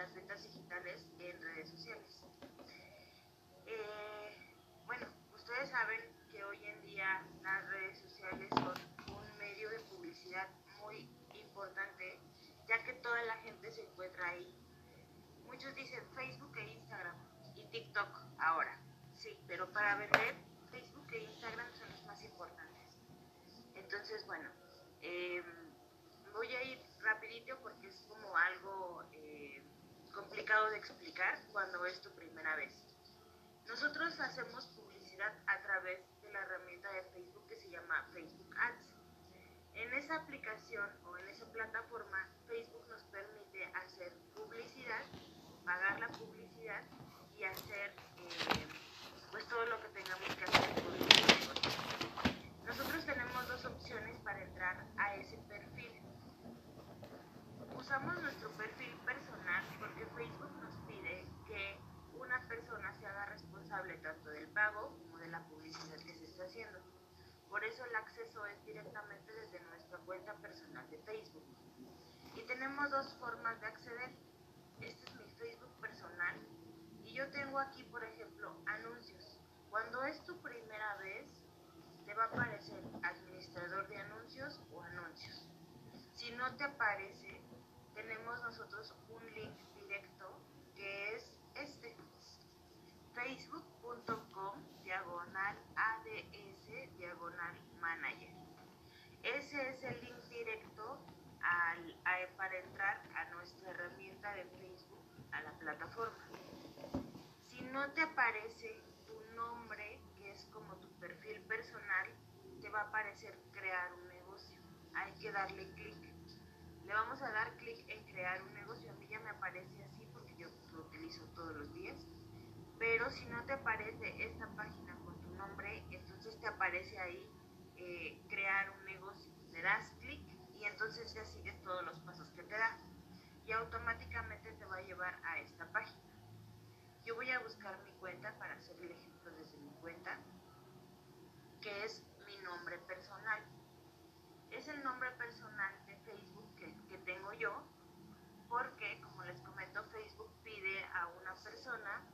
las ventas digitales en redes sociales. Eh, bueno, ustedes saben que hoy en día las redes sociales son un medio de publicidad muy importante, ya que toda la gente se encuentra ahí. Muchos dicen Facebook e Instagram y TikTok ahora, sí, pero para vender Facebook e Instagram son los más importantes. Entonces, bueno, eh, voy a ir rapidito porque es como algo eh, complicado de explicar cuando es tu primera vez. Nosotros hacemos publicidad a través de la herramienta de Facebook que se llama Facebook Ads. En esa aplicación o en esa plataforma, Facebook nos permite hacer publicidad, pagar la publicidad y hacer eh, pues todo lo que tengamos que hacer con Nosotros tenemos dos opciones para entrar a ese perfil. Usamos nuestro perfil Facebook nos pide que una persona se haga responsable tanto del pago como de la publicidad que se está haciendo. Por eso el acceso es directamente desde nuestra cuenta personal de Facebook. Y tenemos dos formas de acceder. Este es mi Facebook personal y yo tengo aquí, por ejemplo, anuncios. Cuando es tu primera vez, te va a aparecer administrador de anuncios o anuncios. Si no te aparece, tenemos nosotros un link directo que es este, facebook.com diagonal ADS diagonal manager. Ese es el link directo para entrar a nuestra herramienta de Facebook, a la plataforma. Si no te aparece tu nombre, que es como tu perfil personal, te va a aparecer crear un negocio. Hay que darle clic. Le vamos a dar clic en crear un negocio. A mí ya me aparece así porque yo lo utilizo todos los días. Pero si no te aparece esta página con tu nombre, entonces te aparece ahí eh, crear un negocio. Le das clic y entonces ya sigues todos los pasos que te da. Y automáticamente te va a llevar a esta página. Yo voy a buscar mi cuenta para hacer el ejemplo desde mi cuenta, que es mi nombre personal. Es el nombre personal de Facebook que, que tengo yo, porque como les comento, Facebook pide a una persona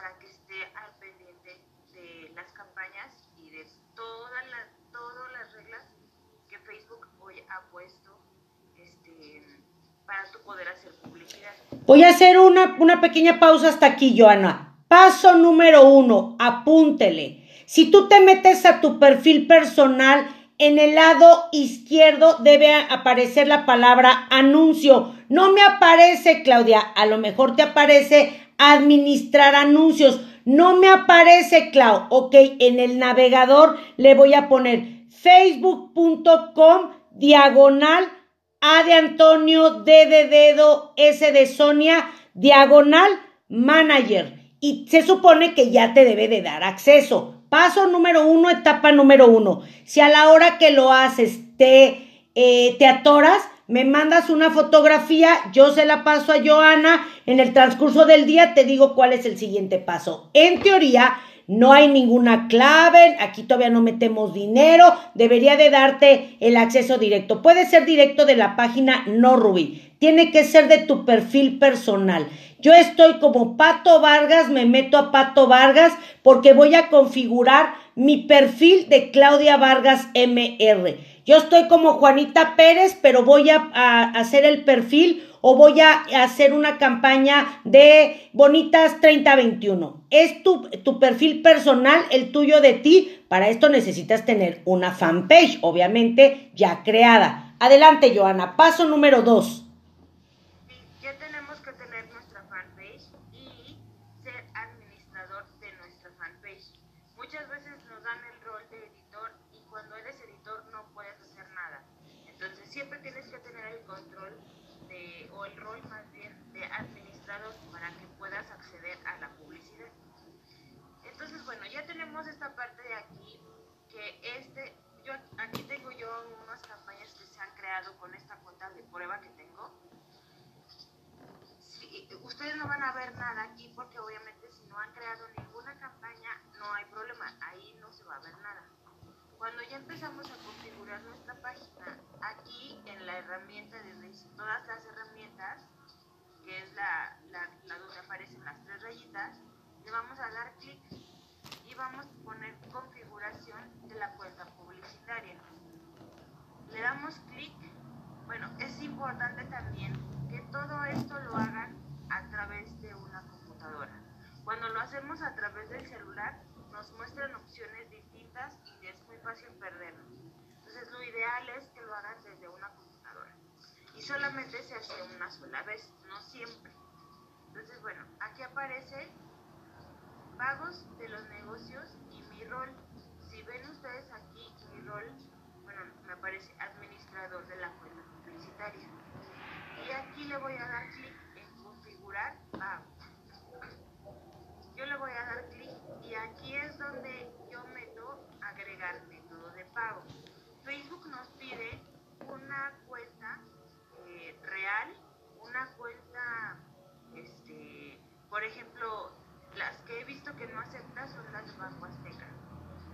para que esté al pendiente de las campañas y de todas las, todas las reglas que Facebook hoy ha puesto este, para tu poder hacer publicidad. Voy a hacer una, una pequeña pausa hasta aquí, Joana. Paso número uno, apúntele. Si tú te metes a tu perfil personal, en el lado izquierdo debe aparecer la palabra anuncio. No me aparece, Claudia. A lo mejor te aparece administrar anuncios. No me aparece, Clau. Ok, en el navegador le voy a poner facebook.com diagonal A de Antonio, D de dedo, S de Sonia, diagonal manager. Y se supone que ya te debe de dar acceso. Paso número uno, etapa número uno. Si a la hora que lo haces te, eh, te atoras, me mandas una fotografía, yo se la paso a Joana, en el transcurso del día te digo cuál es el siguiente paso. En teoría, no hay ninguna clave, aquí todavía no metemos dinero, debería de darte el acceso directo. Puede ser directo de la página no Ruby, tiene que ser de tu perfil personal. Yo estoy como Pato Vargas, me meto a Pato Vargas porque voy a configurar mi perfil de Claudia Vargas MR. Yo estoy como Juanita Pérez, pero voy a, hacer el perfil o voy a hacer una campaña de Bonitas 3021. Es tu, tu, perfil personal, el tuyo de ti. Para esto necesitas tener una fanpage, obviamente ya creada. Adelante, Joana. Paso número dos. prueba que tengo, ustedes no van a ver nada aquí porque obviamente si no han creado ninguna campaña no hay problema, ahí no se va a ver nada. Cuando ya empezamos a configurar nuestra página, aquí en la herramienta de todas las herramientas, que es la, la, la donde aparecen las tres rayitas, le vamos a dar clic y vamos a poner configuración de la cuenta publicitaria. Le damos clic bueno, es importante también que todo esto lo hagan a través de una computadora. Cuando lo hacemos a través del celular, nos muestran opciones distintas y es muy fácil perdernos. Entonces, lo ideal es que lo hagan desde una computadora. Y solamente se hace una sola vez, no siempre. Entonces, bueno, aquí aparece pagos de los negocios y mi rol. Si ven ustedes aquí mi rol, bueno, me aparece administrador de la cuenta. Y aquí le voy a dar clic en configurar pago. Yo le voy a dar clic y aquí es donde yo meto agregar método de pago. Facebook nos pide una cuenta eh, real, una cuenta, este, por ejemplo, las que he visto que no acepta son las de Banco Azteca.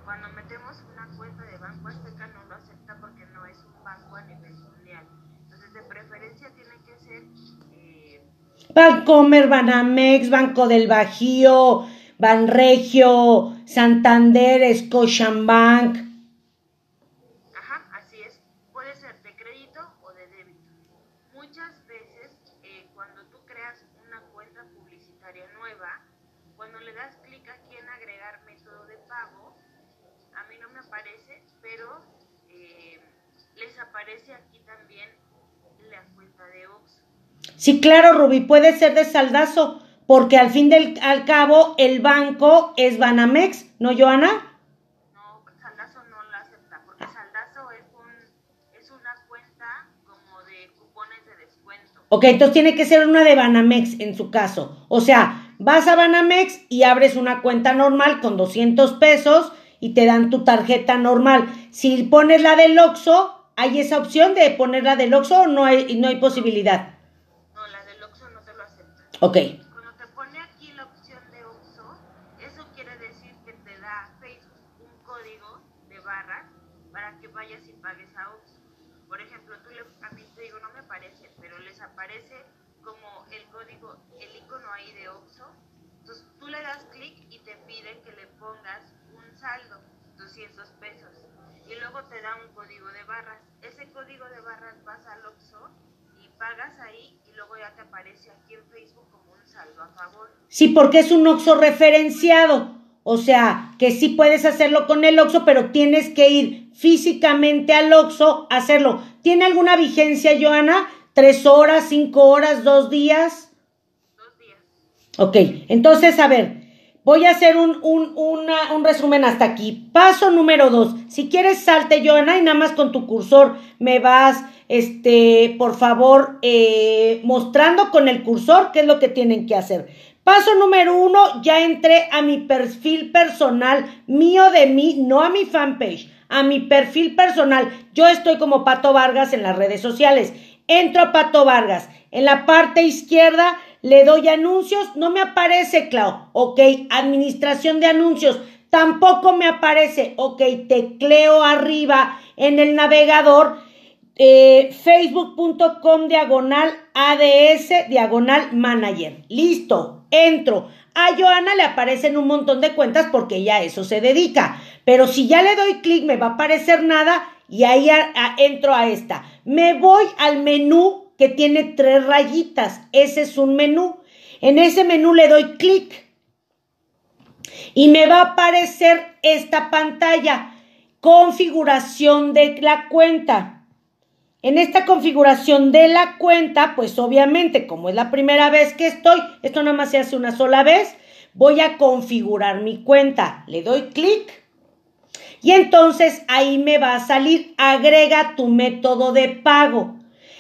Cuando metemos una cuenta de Banco Azteca no lo acepta porque no es un banco a nivel de preferencia tiene que ser... Eh, Bancomer, Banamex, Banco del Bajío, Banregio, Santander, Scotiabank. Ajá, así es. Puede ser de crédito o de débito. Muchas veces, eh, cuando tú creas una cuenta publicitaria nueva, cuando le das clic aquí en agregar método de pago, a mí no me aparece, pero eh, les aparece aquí también la cuenta de Ox. Sí, claro, Rubí, puede ser de saldazo, porque al fin del al cabo el banco es Banamex, ¿no, Joana? No, saldazo no la acepta, porque saldazo es, un, es una cuenta como de cupones de descuento. Ok, entonces tiene que ser una de Banamex en su caso. O sea, vas a Banamex y abres una cuenta normal con 200 pesos y te dan tu tarjeta normal. Si pones la del Oxxo, ¿hay esa opción de poner la del Oxxo o no hay, no hay posibilidad? No, la del Oxxo no te lo acepta. Ok, Cuando te pone aquí la opción de Oxxo, eso quiere decir que te da Facebook un código de barras para que vayas y pagues a Oxxo. Por ejemplo, tú le, a mí te digo, no me aparece, pero les aparece como el código, el icono ahí de Oxxo. Entonces tú le das clic y te pide que le pongas un saldo, 200 pesos. Y luego te da un código de barras. Ese código de barras vas al Oxxo pagas ahí y luego ya te aparece aquí en Facebook como un saldo a favor. sí, porque es un Oxxo referenciado. O sea, que sí puedes hacerlo con el Oxxo, pero tienes que ir físicamente al Oxxo a hacerlo. ¿Tiene alguna vigencia, Joana? ¿Tres horas, cinco horas, dos días? Dos días. Ok, entonces, a ver, voy a hacer un, un, un resumen hasta aquí. Paso número dos. Si quieres, salte, Joana, y nada más con tu cursor me vas, este, por favor, eh, mostrando con el cursor qué es lo que tienen que hacer. Paso número uno, ya entré a mi perfil personal, mío de mí, no a mi fanpage, a mi perfil personal. Yo estoy como Pato Vargas en las redes sociales. Entro a Pato Vargas. En la parte izquierda le doy anuncios. No me aparece, Clau. Ok, administración de anuncios. Tampoco me aparece. Ok, tecleo arriba en el navegador. eh, Facebook.com diagonal ADS diagonal manager. Listo, entro. A Joana le aparecen un montón de cuentas porque ella a eso se dedica. Pero si ya le doy clic, me va a aparecer nada y ahí a- entro a esta. Me voy al menú que tiene tres rayitas. Ese es un menú. En ese menú le doy clic y me va a aparecer esta pantalla. Configuración de la cuenta. En esta configuración de la cuenta, pues obviamente, como es la primera vez que estoy, esto nada más se hace una sola vez, voy a configurar mi cuenta. Le doy clic y entonces ahí me va a salir, agrega tu método de pago.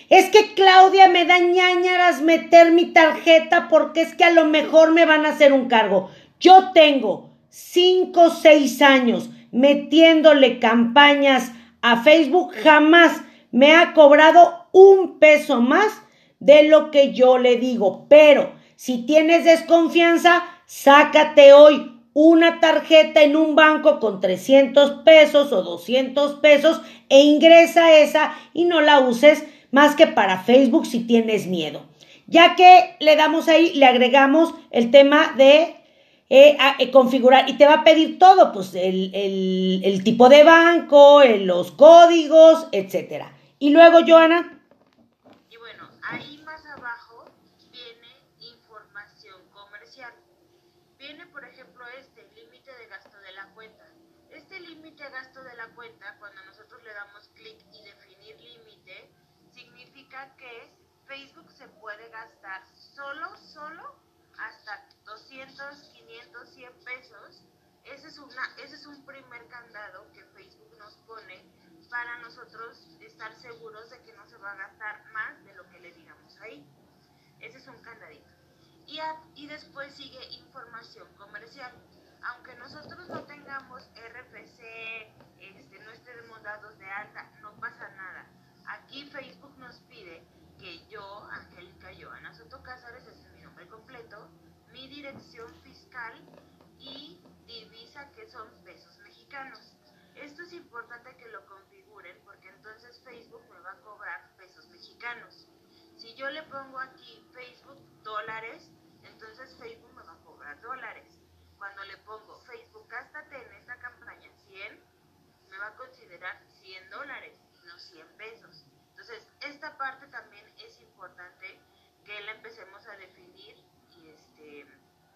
Es que Claudia me da ñañaras meter mi tarjeta porque es que a lo mejor me van a hacer un cargo. Yo tengo 5 o 6 años metiéndole campañas a Facebook, jamás me ha cobrado un peso más de lo que yo le digo. Pero si tienes desconfianza, sácate hoy una tarjeta en un banco con 300 pesos o 200 pesos e ingresa esa y no la uses más que para Facebook si tienes miedo. Ya que le damos ahí, le agregamos el tema de eh, a, eh, configurar y te va a pedir todo, pues el, el, el tipo de banco, el, los códigos, etc. Y luego, Joana. Y bueno, ahí más abajo viene información comercial. Viene, por ejemplo, este límite de gasto de la cuenta. Este límite de gasto de la cuenta, cuando nosotros le damos significa que Facebook se puede gastar solo, solo hasta 200, 500, 100 pesos. Ese es, una, ese es un primer candado que Facebook nos pone para nosotros estar seguros de que no se va a gastar más de lo que le digamos ahí. Ese es un candadito. Y, y después sigue información comercial. Aunque nosotros no tengamos RPC, este, no estemos dados de alta, no pasa nada. Aquí Facebook nos pide que yo, Angélica Joana Soto Cázares, ese es mi nombre completo, mi dirección fiscal y divisa que son pesos mexicanos. Esto es importante que lo configuren porque entonces Facebook me va a cobrar pesos mexicanos. Si yo le pongo aquí Facebook dólares, entonces Facebook me va a cobrar dólares. Cuando le pongo Facebook, gástate en esta campaña 100, me va a considerar 100 dólares 100 pesos. Entonces, esta parte también es importante que la empecemos a definir y, este,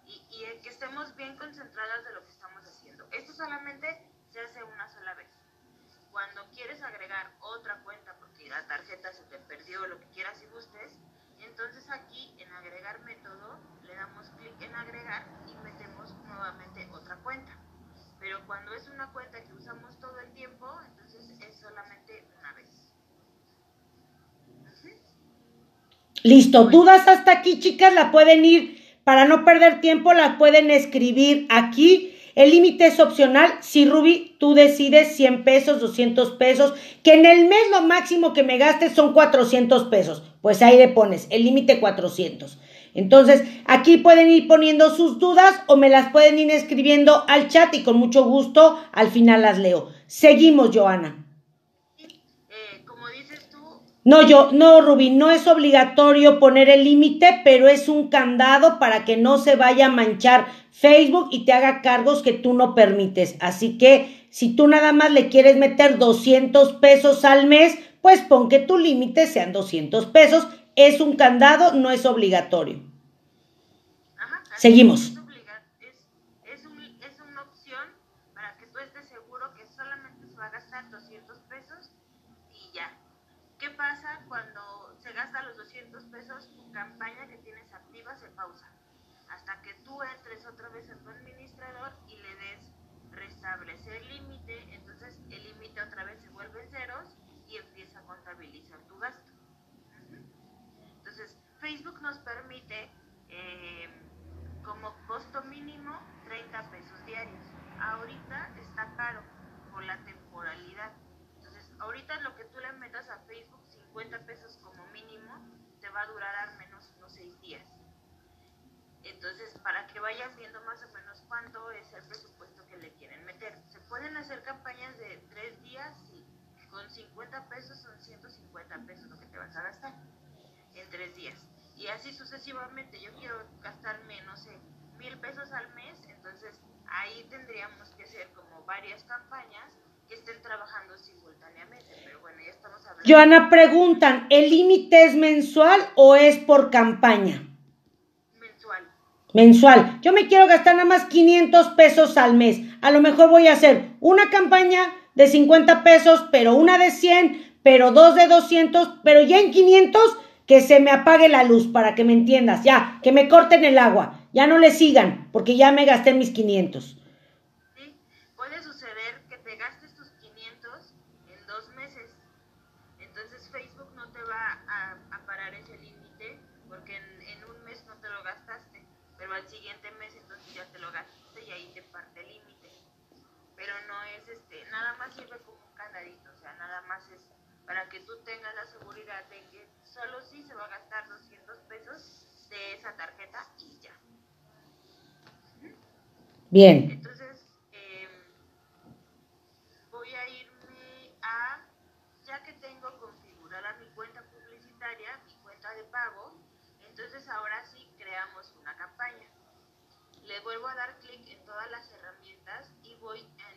y, que estemos bien concentradas de lo que estamos haciendo. Esto solamente se hace una sola vez. Cuando quieres agregar otra cuenta porque la tarjeta se te perdió, lo que quieras y gustes, entonces aquí en agregar método le damos clic en agregar y metemos nuevamente otra cuenta. Pero cuando es una cuenta que usamos todo el tiempo, entonces es solamente una vez. Listo, dudas hasta aquí chicas, la pueden ir, para no perder tiempo, la pueden escribir aquí el límite es opcional. Si Ruby, tú decides 100 pesos, 200 pesos, que en el mes lo máximo que me gastes son 400 pesos. Pues ahí le pones el límite 400. Entonces, aquí pueden ir poniendo sus dudas o me las pueden ir escribiendo al chat y con mucho gusto al final las leo. Seguimos, Joana. Eh, como dices tú. No, yo, no, Ruby, no es obligatorio poner el límite, pero es un candado para que no se vaya a manchar Facebook y te haga cargos que tú no permites. Así que si tú nada más le quieres meter 200 pesos al mes, pues pon que tu límite sean 200 pesos. Es un candado, no es obligatorio. Seguimos. Es, es, un, es, una opción para que tú estés seguro que solamente se va a gastar 200 pesos y ya. ¿Qué pasa cuando se gasta los 200 pesos? Tu campaña que tienes activa se pausa hasta que tú entres otra vez en tu administrador y le des restablecer límite, entonces el límite otra vez se vuelve en ceros y empieza a contabilizar tu gasto. Entonces, Facebook nos permite eh, como costo mínimo 30 pesos diarios. Ahorita está caro por la temporalidad. Entonces, ahorita lo que tú le metas a Facebook, 50 pesos como mínimo, te va a durar al menos unos 6 días. Entonces, para que vayan viendo más o menos cuánto es el presupuesto que le quieren meter. Se pueden hacer campañas de tres días y con 50 pesos son 150 pesos lo que te vas a gastar en tres días. Y así sucesivamente. Yo quiero gastarme, no sé, mil pesos al mes, entonces ahí tendríamos que hacer como varias campañas estén trabajando simultáneamente. Pero bueno, ya estamos hablando. Joana, preguntan, ¿el límite es mensual o es por campaña? mensual. Yo me quiero gastar nada más 500 pesos al mes. A lo mejor voy a hacer una campaña de 50 pesos, pero una de 100, pero dos de 200, pero ya en 500 que se me apague la luz para que me entiendas. Ya, que me corten el agua. Ya no le sigan porque ya me gasté mis 500. Para que tú tengas la seguridad de que solo sí se va a gastar 200 pesos de esa tarjeta y ya. Bien. Entonces, eh, voy a irme a, ya que tengo configurada mi cuenta publicitaria, mi cuenta de pago, entonces ahora sí creamos una campaña. Le vuelvo a dar clic en todas las herramientas y voy anuncios.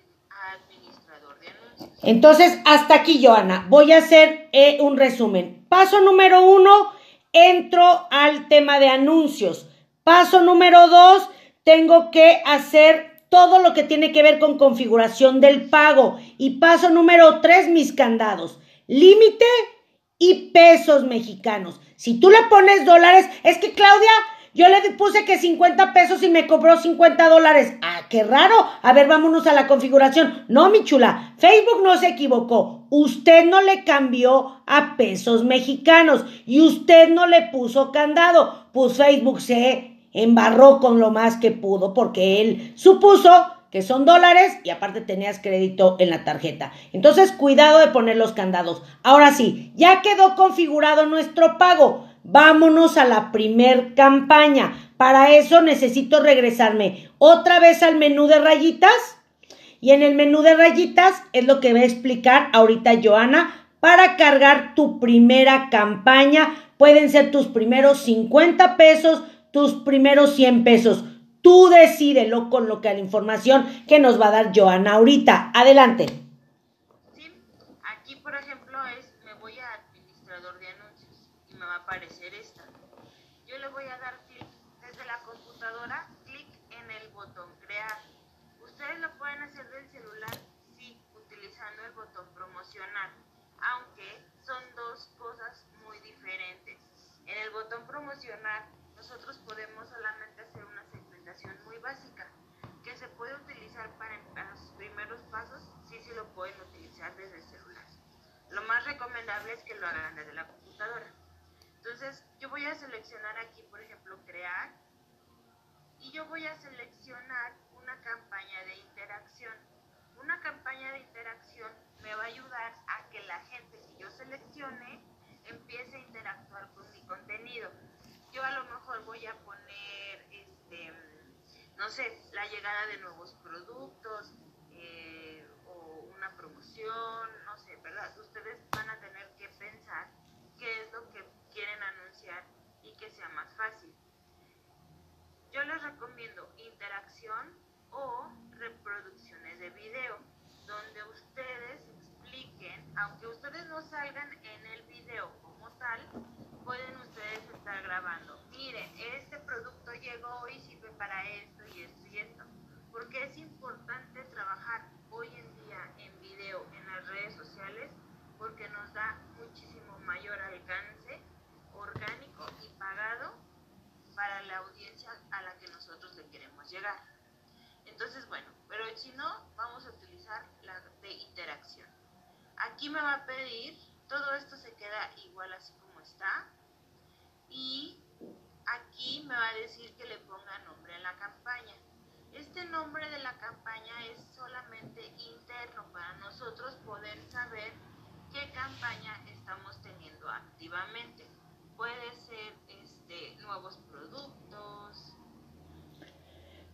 Entonces, hasta aquí, Joana. Voy a hacer eh, un resumen. Paso número uno, entro al tema de anuncios. Paso número dos, tengo que hacer todo lo que tiene que ver con configuración del pago. Y paso número tres, mis candados. Límite y pesos mexicanos. Si tú le pones dólares, es que Claudia, yo le puse que 50 pesos y me cobró 50 dólares. Ah, qué raro. A ver, vámonos a la configuración. No, mi chula, Facebook no se equivocó. Usted no le cambió a pesos mexicanos y usted no le puso candado. Pues Facebook se embarró con lo más que pudo porque él supuso que son dólares y aparte tenías crédito en la tarjeta. Entonces, cuidado de poner los candados. Ahora sí, ya quedó configurado nuestro pago. Vámonos a la primer campaña. Para eso necesito regresarme otra vez al menú de rayitas. Y en el menú de rayitas es lo que va a explicar ahorita Joana para cargar tu primera campaña. Pueden ser tus primeros 50 pesos, tus primeros 100 pesos. Tú decídelo con lo que la información que nos va a dar Joana ahorita. Adelante. Sí, aquí por ejemplo es, me voy a administrador de anuncios y me va a aparecer esta. Yo le voy a dar clic desde la computadora, clic en el botón crear. Ustedes lo pueden hacer del celular, sí, utilizando el botón promocionar, aunque son dos cosas muy diferentes. En el botón promocionar nosotros podemos solamente hacer una muy básica que se puede utilizar para los primeros pasos, sí, sí lo pueden utilizar desde el celular. Lo más recomendable es que lo hagan desde la computadora. Entonces, yo voy a seleccionar aquí, por ejemplo, crear, yo voy a seleccionar una campaña de interacción. Una campaña de interacción me va a ayudar a que la gente que yo seleccione empiece a interactuar con mi contenido. Yo a lo mejor voy a poner este no sé, la llegada de nuevos productos eh, o una promoción, no sé, ¿verdad? Ustedes van a tener que pensar qué es lo que quieren anunciar y que sea más fácil. Yo les recomiendo interacción o reproducciones de video, donde ustedes expliquen, aunque ustedes no salgan en el video como tal, pueden ustedes estar grabando. Miren, este producto llegó y sirve para esto y esto y esto. Porque es importante trabajar hoy en día en video en las redes sociales porque nos da muchísimo mayor alcance orgánico y pagado para la audiencia a la que nosotros le queremos llegar. Entonces, bueno, pero si no, vamos a utilizar la de interacción. Aquí me va a pedir, todo esto se queda igual así está. Y aquí me va a decir que le ponga nombre a la campaña. Este nombre de la campaña es solamente interno para nosotros poder saber qué campaña estamos teniendo activamente. Puede ser este, nuevos productos.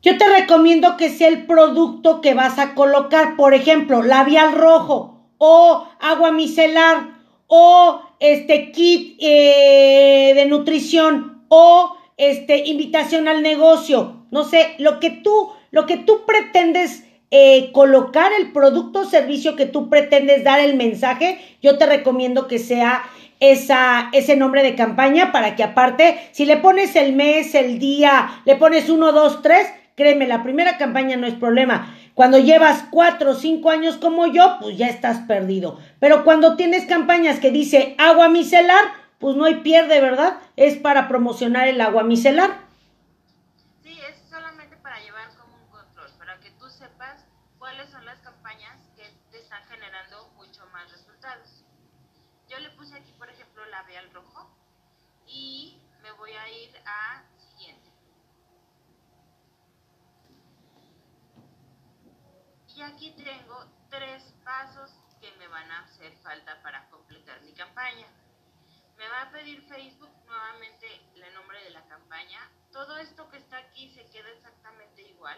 Yo te recomiendo que sea el producto que vas a colocar, por ejemplo, labial rojo o agua micelar o este kit eh, de nutrición o este invitación al negocio, no sé, lo que tú, lo que tú pretendes eh, colocar el producto o servicio que tú pretendes dar el mensaje, yo te recomiendo que sea esa, ese nombre de campaña para que aparte, si le pones el mes, el día, le pones uno, dos, tres, créeme, la primera campaña no es problema. Cuando llevas cuatro o cinco años como yo, pues ya estás perdido. Pero cuando tienes campañas que dice agua micelar, pues no hay pierde, ¿verdad? Es para promocionar el agua micelar. Sí, es solamente para llevar como un control, para que tú sepas cuáles son las campañas que te están generando mucho más resultados. Yo le puse aquí, por ejemplo, labial rojo y me voy a ir a Y aquí tengo tres pasos que me van a hacer falta para completar mi campaña. Me va a pedir Facebook nuevamente el nombre de la campaña. Todo esto que está aquí se queda exactamente igual,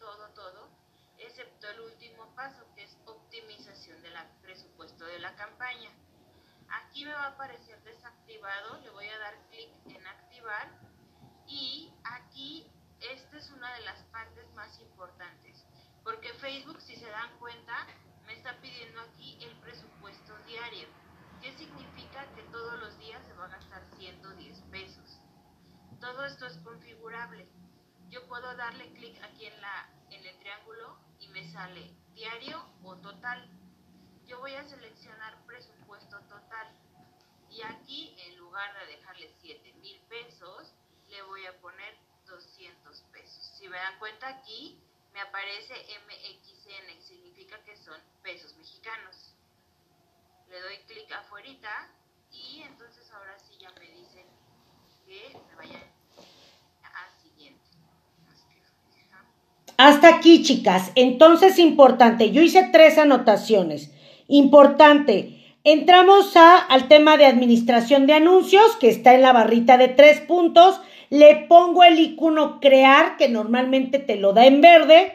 todo, todo, excepto el último paso que es optimización del presupuesto de la campaña. Aquí me va a aparecer desactivado, le voy a dar clic en activar y aquí esta es una de las partes más importantes. Porque Facebook, si se dan cuenta, me está pidiendo aquí el presupuesto diario. ¿Qué significa que todos los días se va a gastar 110 pesos? Todo esto es configurable. Yo puedo darle clic aquí en, la, en el triángulo y me sale diario o total. Yo voy a seleccionar presupuesto total Y aquí, en lugar de dejarle 7 mil pesos, le voy a poner 200 pesos. Si me dan cuenta aquí, me aparece MXN, significa que son pesos mexicanos. Le doy clic afuera y entonces ahora sí ya me dicen que me vaya a siguiente. Hasta aquí, chicas. Entonces, importante, yo hice tres anotaciones. Importante, entramos a, al tema de administración de anuncios, que está en la barrita de tres puntos. Le pongo el icono crear, que normalmente te lo da en verde.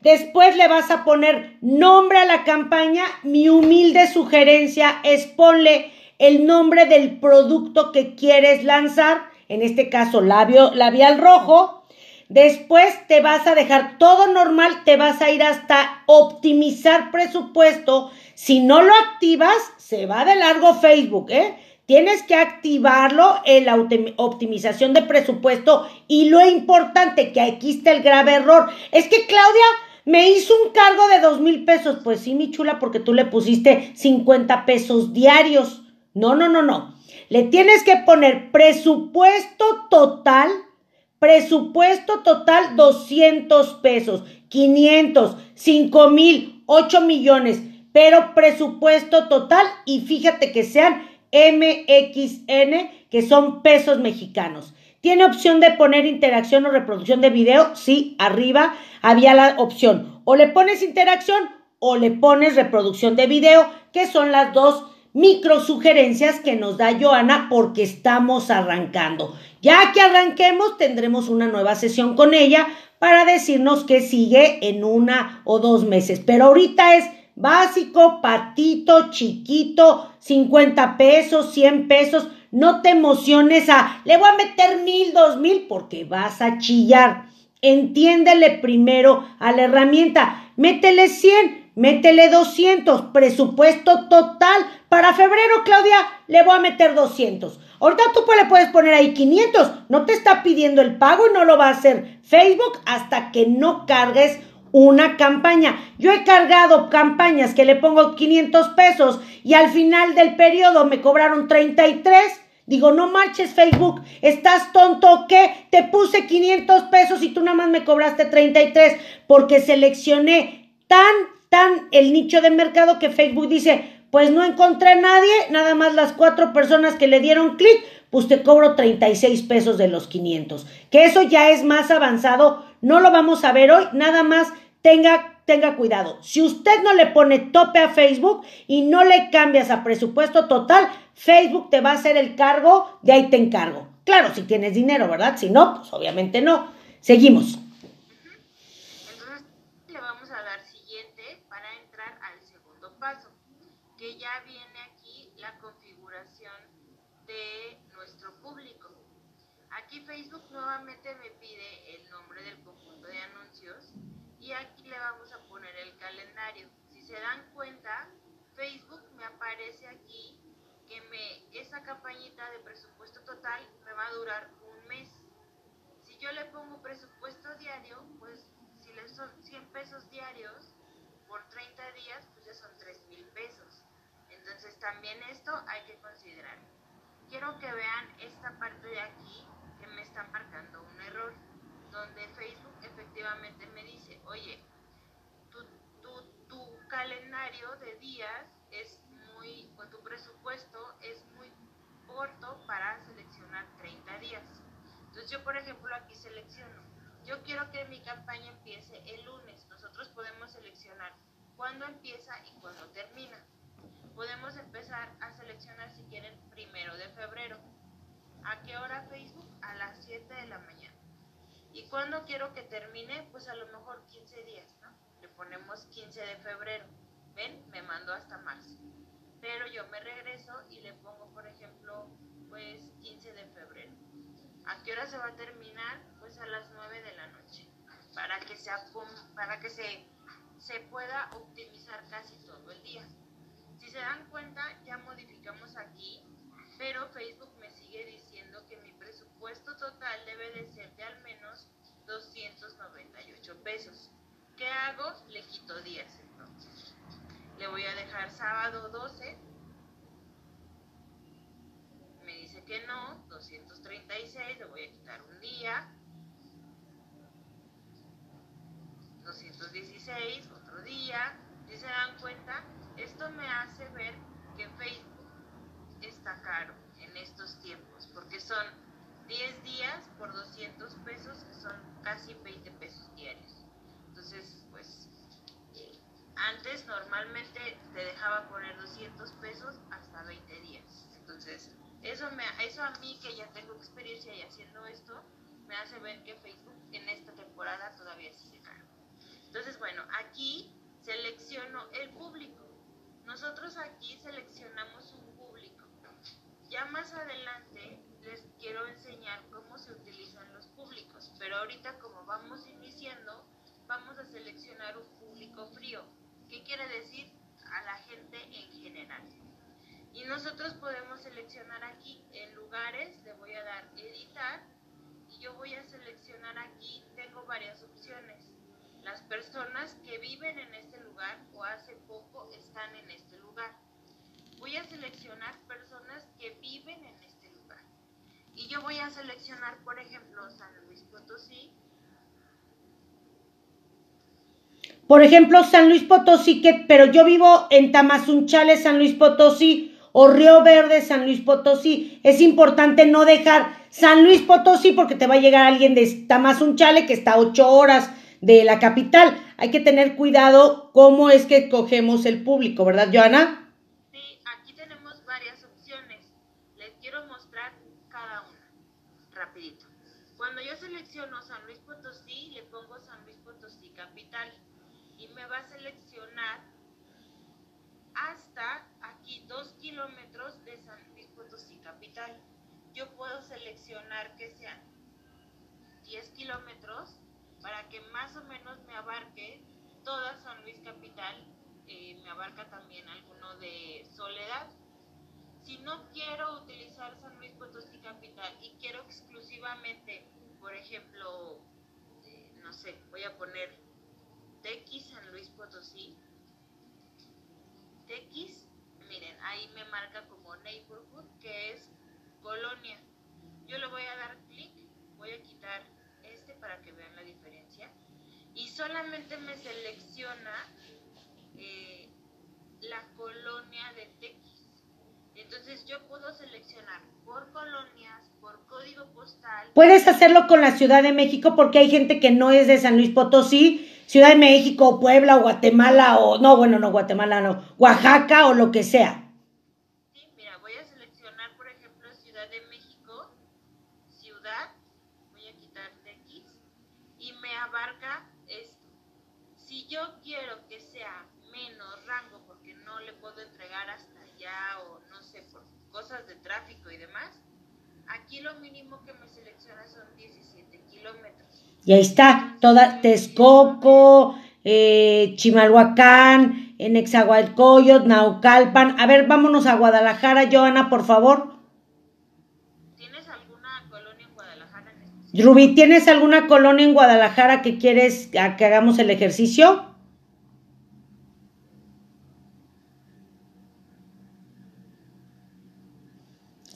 Después le vas a poner nombre a la campaña. Mi humilde sugerencia es ponle el nombre del producto que quieres lanzar, en este caso labio, labial rojo. Después te vas a dejar todo normal, te vas a ir hasta optimizar presupuesto. Si no lo activas, se va de largo Facebook, ¿eh? Tienes que activarlo en la optimización de presupuesto y lo importante que aquí está el grave error es que Claudia me hizo un cargo de dos mil pesos. Pues sí, mi chula, porque tú le pusiste 50 pesos diarios. No, no, no, no. Le tienes que poner presupuesto total, presupuesto total 200 pesos, 500, 5 mil, 8 millones, pero presupuesto total y fíjate que sean MXN, que son pesos mexicanos. ¿Tiene opción de poner interacción o reproducción de video? Sí, arriba había la opción. O le pones interacción o le pones reproducción de video, que son las dos micro sugerencias que nos da Joana porque estamos arrancando. Ya que arranquemos, tendremos una nueva sesión con ella para decirnos que sigue en una o dos meses. Pero ahorita es básico, patito, chiquito, 50 pesos, 100 pesos. No te emociones a, le voy a meter mil, dos mil, porque vas a chillar. Entiéndele primero a la herramienta. Métele 100, métele 200, presupuesto total para febrero, Claudia, le voy a meter 200. Ahorita tú le puedes poner ahí 500. No te está pidiendo el pago y no lo va a hacer Facebook hasta que no cargues una campaña. Yo he cargado campañas que le pongo 500 pesos y al final del periodo me cobraron 33. Digo, no marches Facebook, ¿estás tonto o qué? Te puse 500 pesos y tú nada más me cobraste 33 porque seleccioné tan, tan el nicho de mercado que Facebook dice, pues no encontré a nadie, nada más las cuatro personas que le dieron clic, pues te cobro 36 pesos de los 500. Que eso ya es más avanzado, no lo vamos a ver hoy, nada más tenga, tenga cuidado. Si usted no le pone tope a Facebook y no le cambias a presupuesto total, Facebook te va a hacer el cargo, de ahí te encargo. Claro, si tienes dinero, ¿verdad? Si no, pues obviamente no. Seguimos. Facebook nuevamente me pide el nombre del conjunto de anuncios y aquí le vamos a poner el calendario. Si se dan cuenta, Facebook me aparece aquí que me, esa campañita de presupuesto total me va a durar un mes. Si yo le pongo presupuesto diario, pues si le son 100 pesos diarios por 30 días, pues ya son 3 mil pesos. Entonces también esto hay que considerar. Quiero que vean esta parte de aquí me está marcando un error, donde Facebook efectivamente me dice, oye, calendario de días es muy, o tu presupuesto es muy corto para seleccionar 30 días. Entonces yo, por ejemplo, aquí selecciono, yo quiero que mi campaña empiece el lunes. Nosotros podemos seleccionar cuándo empieza y cuándo termina. Podemos empezar a seleccionar si quieren primero de febrero. ¿A qué hora Facebook? A las 7 de la mañana. ¿Y cuándo quiero que termine? Pues a lo mejor 15 días, ponemos 15 de febrero. ¿Ven? Me mando hasta marzo. Pero yo me regreso y le pongo, por ejemplo, pues 15 de febrero. ¿A qué hora se va a terminar? Pues a las 9 de la noche. Para que, sea, para que se, se pueda optimizar casi todo el día. Si se dan cuenta, ya modificamos aquí, pero Facebook me sigue diciendo que mi presupuesto total debe de ser de al menos 298 pesos. ¿Qué hago? Le quito días entonces. Le voy a dejar sábado 12 que no, 236, le voy a quitar un día. 216, otro día. Si se dan cuenta, esto me hace ver que Facebook está caro en estos tiempos, porque son 10 días por 200 pesos, que son casi 20 pesos diarios. Entonces, pues, antes normalmente te dejaba poner 200 pesos hasta 20 días. Entonces, eso, me, eso a mí que ya tengo experiencia y haciendo esto, me hace ver que Facebook en esta temporada todavía sigue caro. Entonces, bueno, aquí selecciono el público. Nosotros aquí seleccionamos un público. Ya más adelante les quiero enseñar cómo se utilizan los públicos, pero ahorita como vamos iniciando, vamos a seleccionar un público frío. ¿Qué quiere decir? A la gente en general. Y nosotros podemos seleccionar aquí en lugares, le voy a dar editar y yo voy a seleccionar aquí, tengo varias opciones. Las personas que viven en este lugar o hace poco están en este lugar. Voy a seleccionar personas que viven en este lugar. Y yo voy a seleccionar, por ejemplo, San Luis Potosí. Por ejemplo, San Luis Potosí, que, pero yo vivo en Tamazunchale, San Luis Potosí o Río Verde, San Luis Potosí. Es importante no dejar San Luis Potosí porque te va a llegar alguien de Tamazunchale que está a ocho horas de la capital. Hay que tener cuidado cómo es que cogemos el público, ¿verdad, Joana? 2 kilómetros de San Luis Potosí capital. Yo puedo seleccionar que sean 10 kilómetros para que más o menos me abarque toda San Luis capital, eh, me abarca también alguno de Soledad. Si no quiero utilizar San Luis Potosí capital y quiero exclusivamente, por ejemplo, eh, no sé, voy a poner TX San Luis Potosí, TX miren, ahí me marca como neighborhood, que es colonia. Yo le voy a dar clic, voy a quitar este para que vean la diferencia. Y solamente me selecciona eh, la colonia de Tex. Entonces yo puedo seleccionar por colonias, por código postal. Puedes hacerlo con la Ciudad de México porque hay gente que no es de San Luis Potosí Ciudad de México, Puebla, Guatemala, o no, bueno, no, Guatemala, no, Oaxaca o lo que sea. Sí, mira, voy a seleccionar, por ejemplo, Ciudad de México, ciudad, voy a quitar X, y me abarca esto. Si yo quiero que sea menos rango, porque no le puedo entregar hasta allá, o no sé, por cosas de tráfico y demás, aquí lo mínimo que me selecciona son 17 kilómetros. Y ahí está, toda Texcoco, eh, Chimalhuacán, en Exahualcoyot, Naucalpan. A ver, vámonos a Guadalajara, Joana, por favor. ¿Tienes alguna colonia en Guadalajara? Rubí, ¿tienes alguna colonia en Guadalajara que quieres que hagamos el ejercicio?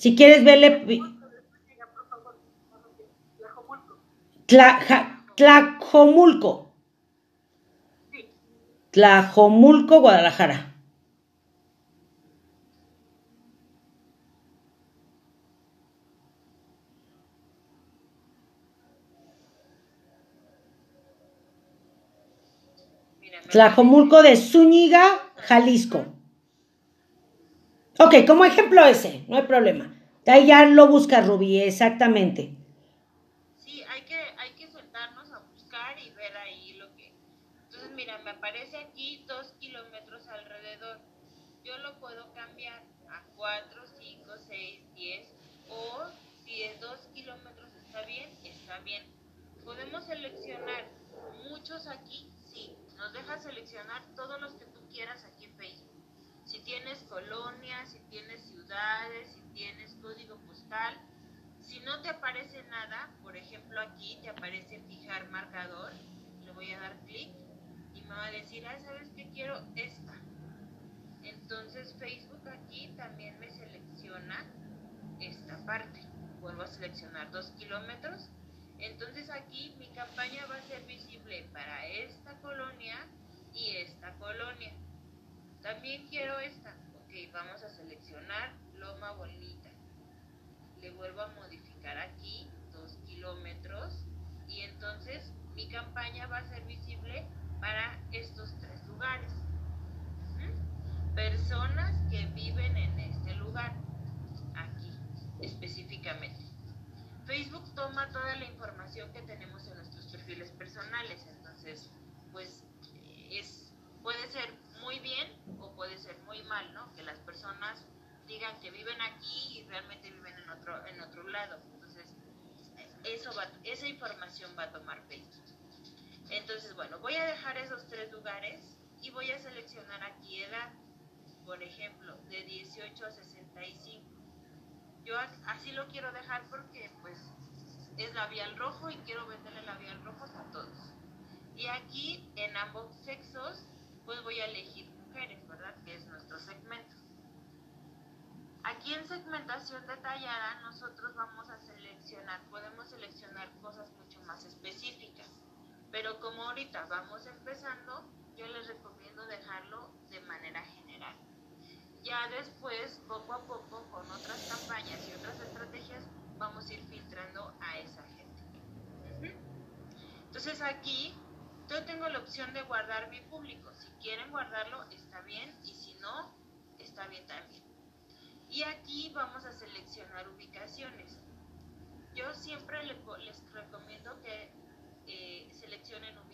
Si quieres verle Tlajomulco. Tlajomulco, Guadalajara. Tlajomulco de Zúñiga, Jalisco. Ok, como ejemplo ese, no hay problema. Ahí ya lo busca Rubí, exactamente. Aparece aquí 2 kilómetros alrededor. Yo lo puedo cambiar a 4, 5, 6, 10 o si es 2 kilómetros está bien, está bien. Podemos seleccionar muchos aquí, sí, nos deja seleccionar todos los que tú quieras aquí en Facebook. Si tienes colonias, si tienes ciudades, si tienes código postal, si no te aparece nada, por ejemplo aquí te aparece fijar marcador, le voy a dar clic a decir, ah, ¿sabes qué quiero? Esta. Entonces Facebook aquí también me selecciona esta parte. Vuelvo a seleccionar 2 kilómetros. Entonces aquí mi campaña va a ser visible para esta colonia y esta colonia. También quiero esta. Ok, vamos a seleccionar Loma Bonita. Le vuelvo a modificar aquí 2 kilómetros y entonces mi campaña va a ser visible para estos tres lugares. Personas que viven en este lugar, aquí específicamente. Facebook toma toda la información que tenemos en nuestros perfiles personales, entonces, pues es, puede ser muy bien o puede ser muy mal, ¿no? Que las personas digan que viven aquí y realmente viven en otro, en otro lado. Entonces, eso esa información va a tomar Facebook. Entonces, bueno, voy a dejar esos tres lugares y voy a seleccionar aquí edad, por ejemplo, de 18 a 65. Yo así lo quiero dejar porque pues es labial rojo y quiero venderle labial rojo a todos. Y aquí en ambos sexos pues voy a elegir mujeres, ¿verdad? Que es nuestro segmento. Aquí en segmentación detallada nosotros vamos a seleccionar, podemos seleccionar cosas mucho más ahorita vamos empezando, yo les recomiendo dejarlo de manera general. Ya después, poco a poco, con otras campañas y otras estrategias, vamos a ir filtrando a esa gente. Entonces aquí yo tengo la opción de guardar mi público. Si quieren guardarlo, está bien. Y si no, está bien también. Y aquí vamos a seleccionar ubicaciones. Yo siempre les recomiendo que eh, seleccionen ubicaciones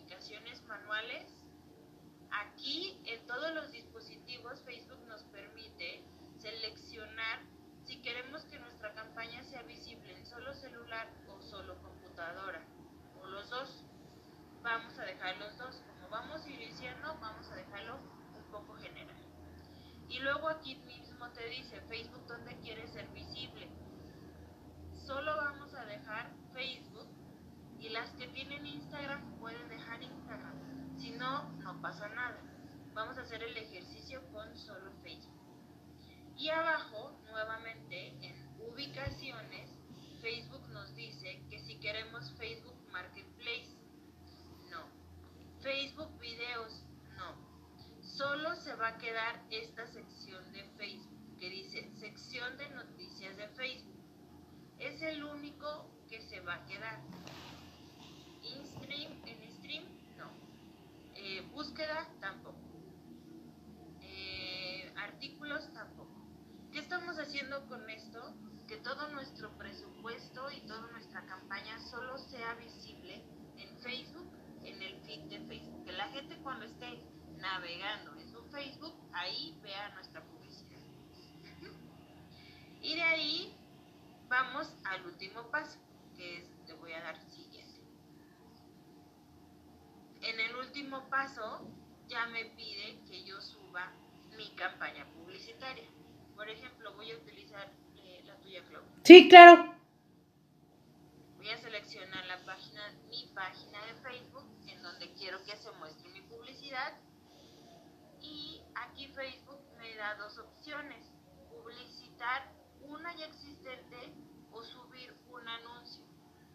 manuales. Aquí en todos los dispositivos Facebook nos permite seleccionar si queremos que nuestra campaña sea visible en solo celular o solo computadora o los dos. Vamos a dejar los dos. Como vamos iniciando, vamos a dejarlo un poco general. Y luego aquí mismo te dice Facebook donde quieres ser visible. Solo vamos a dejar Facebook y las que tienen Instagram pueden dejar Instagram. Si no, no pasa nada. Vamos a hacer el ejercicio con solo Facebook. Y abajo, nuevamente, en ubicaciones, Facebook nos dice que si queremos Facebook Marketplace, no. Facebook Videos, no. Solo se va a quedar esta sección de Facebook que dice sección de noticias de Facebook. Es el único que se va a quedar en stream, no. Eh, búsqueda, tampoco. Eh, artículos, tampoco. ¿Qué estamos haciendo con esto? Que todo nuestro presupuesto y toda nuestra campaña solo sea visible en Facebook, en el feed de Facebook. Que la gente cuando esté navegando en su Facebook, ahí vea nuestra publicidad. Y de ahí vamos al último paso, que es, te voy a dar en el último paso ya me pide que yo suba mi campaña publicitaria. Por ejemplo, voy a utilizar eh, la tuya, Claudia. Sí, claro. Voy a seleccionar la página, mi página de Facebook, en donde quiero que se muestre mi publicidad. Y aquí Facebook me da dos opciones, publicitar una ya existente o subir un anuncio.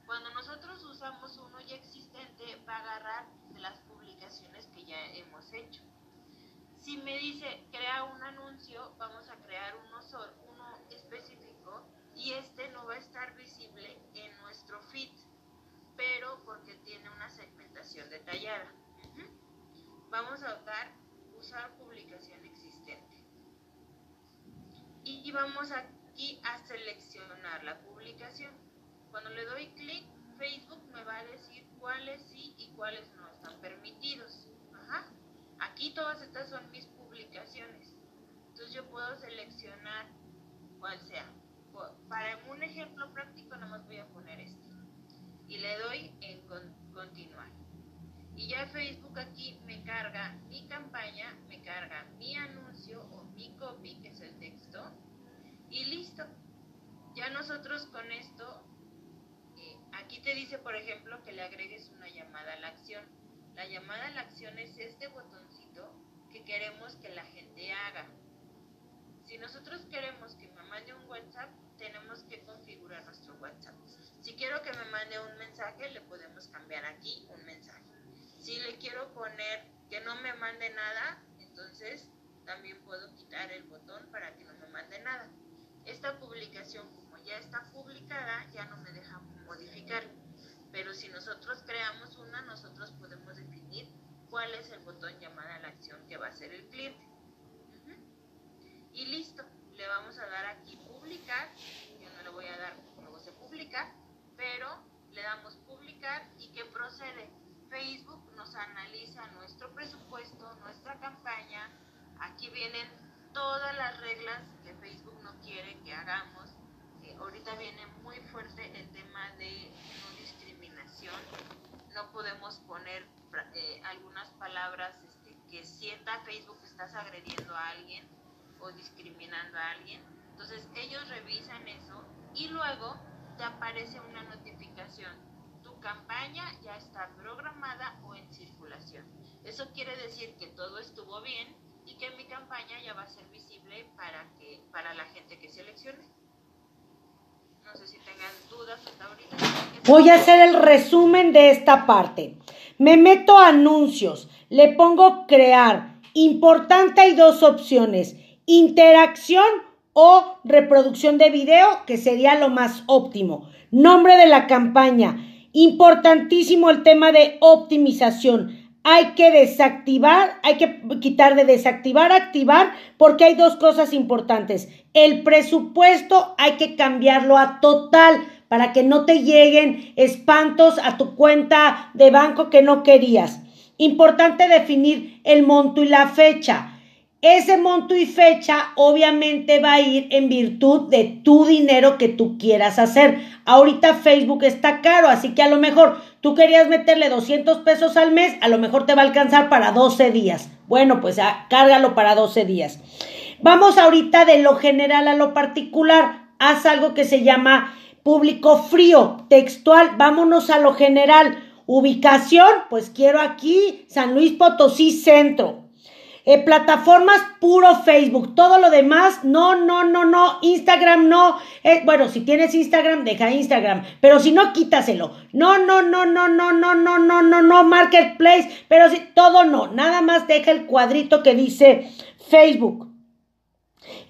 Cuando nosotros usamos uno ya existente, va a agarrar las publicaciones que ya hemos hecho. Si me dice crea un anuncio, vamos a crear uno, uno específico y este no va a estar visible en nuestro feed, pero porque tiene una segmentación detallada. Vamos a optar usar publicación existente. Y vamos aquí a seleccionar la publicación. Cuando le doy clic, Facebook me va a decir cuáles sí y cuáles no están permitidos. Ajá. Aquí todas estas son mis publicaciones. Entonces yo puedo seleccionar cuál sea. Para un ejemplo práctico nada más voy a poner este. Y le doy en continuar. Y ya Facebook aquí me carga mi campaña, me carga mi anuncio o mi copy, que es el texto. Y listo. Ya nosotros con esto Aquí te dice, por ejemplo, que le agregues una llamada a la acción. La llamada a la acción es este botoncito que queremos que la gente haga. Si nosotros queremos que me mande un WhatsApp, tenemos que configurar nuestro WhatsApp. Si quiero que me mande un mensaje, le podemos cambiar aquí un mensaje. Si le quiero poner que no me mande nada, entonces también puedo quitar el botón para que no me mande nada. Esta publicación, ya está publicada, ya no me deja modificar. Pero si nosotros creamos una, nosotros podemos definir cuál es el botón llamada a la acción que va a hacer el cliente. Y listo, le vamos a dar aquí publicar, yo no le voy a dar, luego se publica, pero le damos publicar y que procede. Facebook nos analiza nuestro presupuesto, nuestra campaña, aquí vienen todas las reglas que Facebook no quiere que hagamos. Ahorita viene muy fuerte el tema de no discriminación. No podemos poner eh, algunas palabras este, que sienta Facebook que estás agrediendo a alguien o discriminando a alguien. Entonces ellos revisan eso y luego te aparece una notificación. Tu campaña ya está programada o en circulación. Eso quiere decir que todo estuvo bien y que mi campaña ya va a ser visible para, que, para la gente que seleccione. No sé si tengan dudas hasta. Voy a hacer el resumen de esta parte. Me meto a anuncios, le pongo crear. Importante hay dos opciones interacción o reproducción de video, que sería lo más óptimo. Nombre de la campaña. Importantísimo el tema de optimización. Hay que desactivar, hay que quitar de desactivar, activar, porque hay dos cosas importantes. El presupuesto hay que cambiarlo a total para que no te lleguen espantos a tu cuenta de banco que no querías. Importante definir el monto y la fecha. Ese monto y fecha obviamente va a ir en virtud de tu dinero que tú quieras hacer. Ahorita Facebook está caro, así que a lo mejor tú querías meterle 200 pesos al mes, a lo mejor te va a alcanzar para 12 días. Bueno, pues ya, cárgalo para 12 días. Vamos ahorita de lo general a lo particular. Haz algo que se llama público frío, textual. Vámonos a lo general. Ubicación, pues quiero aquí San Luis Potosí Centro. Eh, plataformas puro Facebook, todo lo demás, no, no, no, no, Instagram no. Eh, bueno, si tienes Instagram, deja Instagram, pero si no, quítaselo. No, no, no, no, no, no, no, no, no, no, Marketplace, pero si todo no, nada más deja el cuadrito que dice Facebook.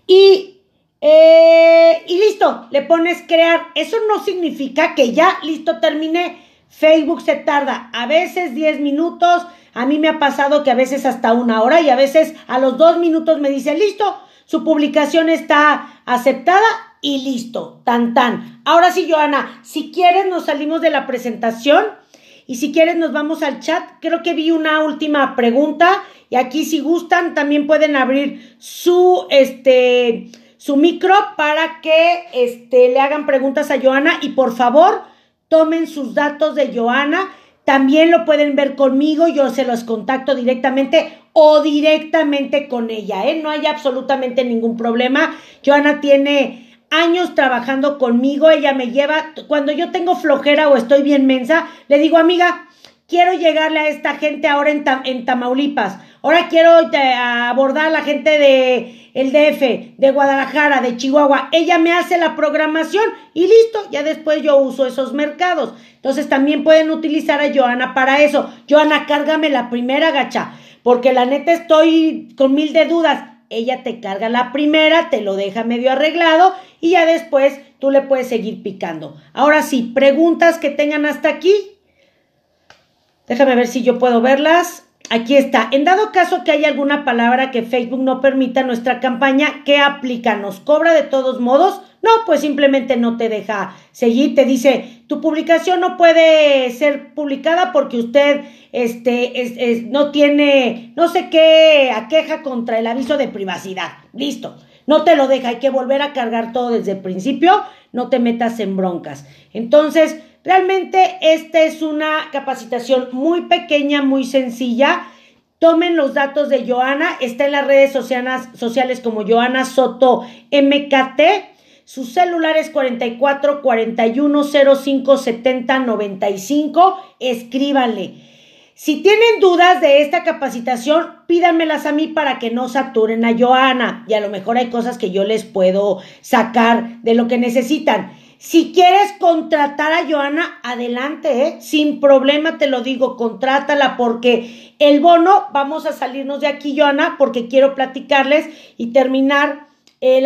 Y, eh, y listo, le pones crear. Eso no significa que ya, listo, terminé. Facebook se tarda a veces 10 minutos, a mí me ha pasado que a veces hasta una hora y a veces a los dos minutos me dice, listo, su publicación está aceptada y listo, tan tan. Ahora sí, Joana, si quieres nos salimos de la presentación y si quieres nos vamos al chat. Creo que vi una última pregunta y aquí si gustan también pueden abrir su este su micro para que este le hagan preguntas a Joana y por favor tomen sus datos de Joana también lo pueden ver conmigo, yo se los contacto directamente o directamente con ella, ¿eh? No hay absolutamente ningún problema. Joana tiene años trabajando conmigo, ella me lleva, cuando yo tengo flojera o estoy bien mensa, le digo, amiga, quiero llegarle a esta gente ahora en, en Tamaulipas, ahora quiero eh, abordar a la gente de el DF, de Guadalajara, de Chihuahua, ella me hace la programación y listo, ya después yo uso esos mercados. Entonces también pueden utilizar a Joana para eso. Joana, cárgame la primera gacha, porque la neta estoy con mil de dudas. Ella te carga la primera, te lo deja medio arreglado y ya después tú le puedes seguir picando. Ahora sí, preguntas que tengan hasta aquí. Déjame ver si yo puedo verlas. Aquí está. En dado caso que haya alguna palabra que Facebook no permita nuestra campaña, ¿qué aplica? ¿Nos cobra de todos modos? No, pues simplemente no te deja seguir, te dice, tu publicación no puede ser publicada porque usted este, no tiene, no sé qué, aqueja contra el aviso de privacidad. Listo, no te lo deja, hay que volver a cargar todo desde el principio, no te metas en broncas. Entonces, realmente esta es una capacitación muy pequeña, muy sencilla. Tomen los datos de Joana, está en las redes sociales, como Joana Soto MKT su celular es 44 41 05 70 95. Escríbanle. Si tienen dudas de esta capacitación, pídanmelas a mí para que no saturen a Joana. Y a lo mejor hay cosas que yo les puedo sacar de lo que necesitan. Si quieres contratar a Joana, adelante, ¿eh? sin problema te lo digo, contrátala porque el bono, vamos a salirnos de aquí, Joana, porque quiero platicarles y terminar. Eh,